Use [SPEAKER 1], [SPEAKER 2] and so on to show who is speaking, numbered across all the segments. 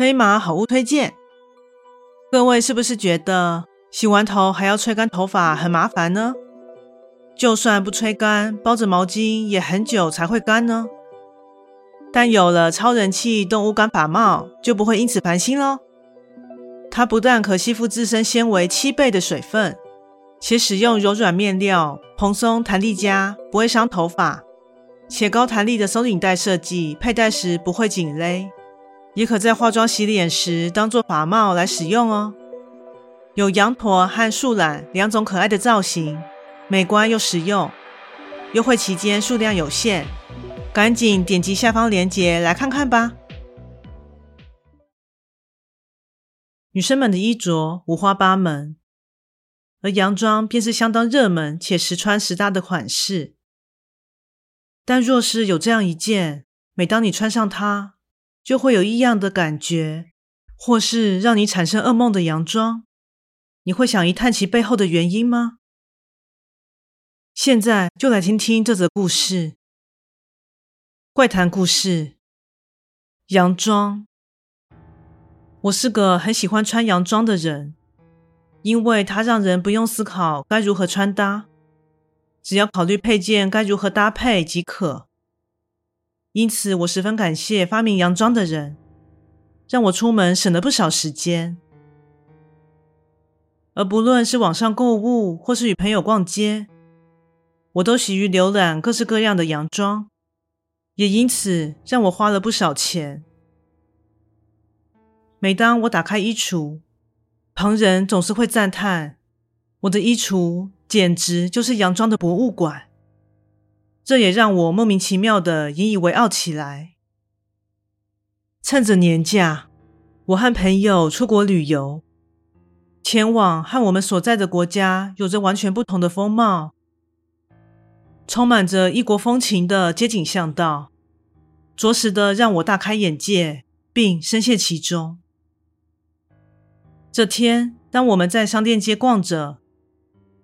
[SPEAKER 1] 飞马好物推荐，各位是不是觉得洗完头还要吹干头发很麻烦呢？就算不吹干，包着毛巾也很久才会干呢？但有了超人气动物干发帽，就不会因此烦心喽。它不但可吸附自身纤维七倍的水分，且使用柔软面料，蓬松弹力佳，不会伤头发，且高弹力的松紧带设计，佩戴时不会紧勒。也可在化妆、洗脸时当做发帽来使用哦。有羊驼和树懒两种可爱的造型，美观又实用。优惠期间数量有限，赶紧点击下方链接来看看吧。女生们的衣着五花八门，而洋装便是相当热门且时穿时搭的款式。但若是有这样一件，每当你穿上它，就会有异样的感觉，或是让你产生噩梦的洋装，你会想一探其背后的原因吗？现在就来听听这则故事。怪谈故事：洋装。我是个很喜欢穿洋装的人，因为它让人不用思考该如何穿搭，只要考虑配件该如何搭配即可。因此，我十分感谢发明洋装的人，让我出门省了不少时间。而不论是网上购物，或是与朋友逛街，我都喜于浏览各式各样的洋装，也因此让我花了不少钱。每当我打开衣橱，旁人总是会赞叹：我的衣橱简直就是洋装的博物馆。这也让我莫名其妙的引以为傲起来。趁着年假，我和朋友出国旅游，前往和我们所在的国家有着完全不同的风貌，充满着异国风情的街景巷道，着实的让我大开眼界，并深陷其中。这天，当我们在商店街逛着，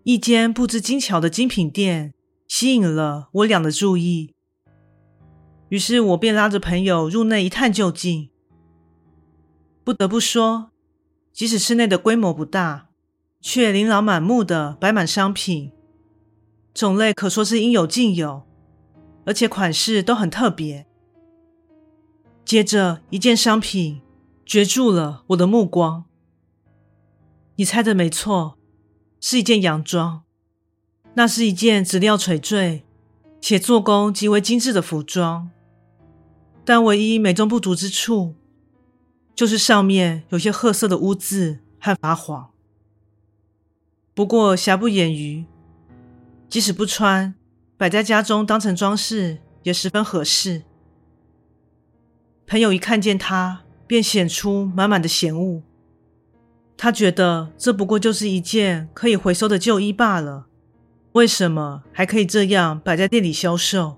[SPEAKER 1] 一间布置精巧的精品店。吸引了我俩的注意，于是我便拉着朋友入内一探究竟。不得不说，即使室内的规模不大，却琳琅满目的摆满商品，种类可说是应有尽有，而且款式都很特别。接着，一件商品攫住了我的目光。你猜的没错，是一件洋装。那是一件质料垂坠且做工极为精致的服装，但唯一美中不足之处，就是上面有些褐色的污渍和发黄。不过瑕不掩瑜，即使不穿，摆在家中当成装饰也十分合适。朋友一看见它，便显出满满的嫌恶。他觉得这不过就是一件可以回收的旧衣罢了。为什么还可以这样摆在店里销售？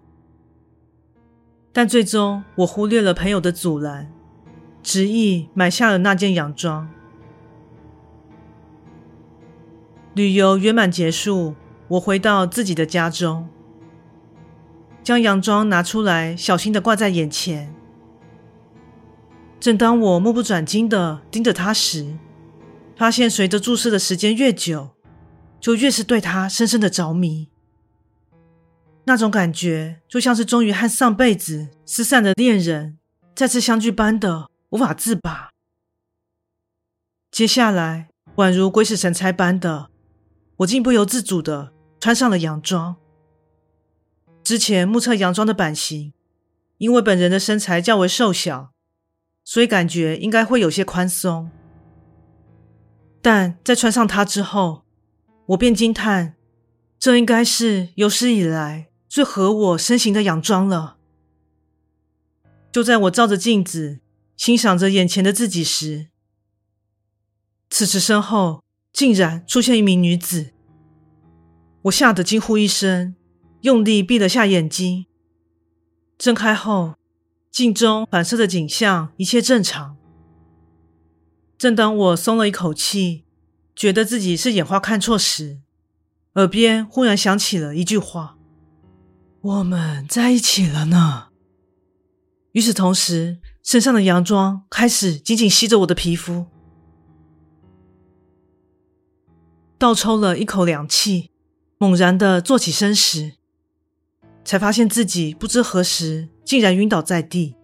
[SPEAKER 1] 但最终我忽略了朋友的阻拦，执意买下了那件洋装。旅游圆满结束，我回到自己的家中，将洋装拿出来，小心地挂在眼前。正当我目不转睛地盯着它时，发现随着注视的时间越久，就越是对他深深的着迷，那种感觉就像是终于和上辈子失散的恋人再次相聚般的无法自拔。接下来，宛如鬼使神差般的，我竟不由自主的穿上了洋装。之前目测洋装的版型，因为本人的身材较为瘦小，所以感觉应该会有些宽松，但在穿上它之后，我便惊叹，这应该是有史以来最合我身形的洋装了。就在我照着镜子，欣赏着眼前的自己时，此时身后竟然出现一名女子。我吓得惊呼一声，用力闭了下眼睛。睁开后，镜中反射的景象一切正常。正当我松了一口气，觉得自己是眼花看错时，耳边忽然响起了一句话：“我们在一起了呢。”与此同时，身上的洋装开始紧紧吸着我的皮肤。倒抽了一口凉气，猛然的坐起身时，才发现自己不知何时竟然晕倒在地。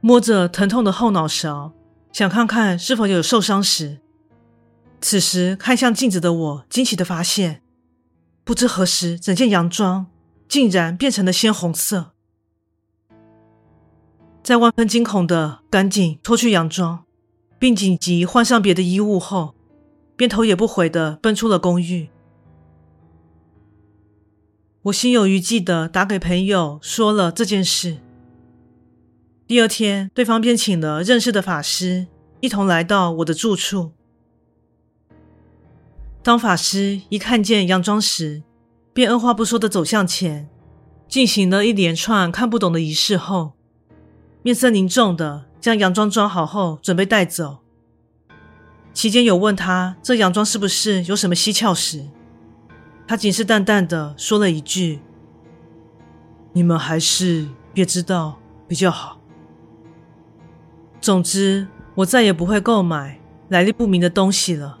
[SPEAKER 1] 摸着疼痛的后脑勺，想看看是否有受伤时，此时看向镜子的我，惊奇的发现，不知何时整件洋装竟然变成了鲜红色。在万分惊恐的赶紧脱去洋装，并紧急换上别的衣物后，便头也不回的奔出了公寓。我心有余悸的打给朋友说了这件事。第二天，对方便请了认识的法师一同来到我的住处。当法师一看见洋装时，便二话不说的走向前，进行了一连串看不懂的仪式后，面色凝重的将洋装装好后准备带走。期间有问他这洋装是不是有什么蹊跷时，他仅是淡淡的说了一句：“你们还是别知道比较好。”总之，我再也不会购买来历不明的东西了。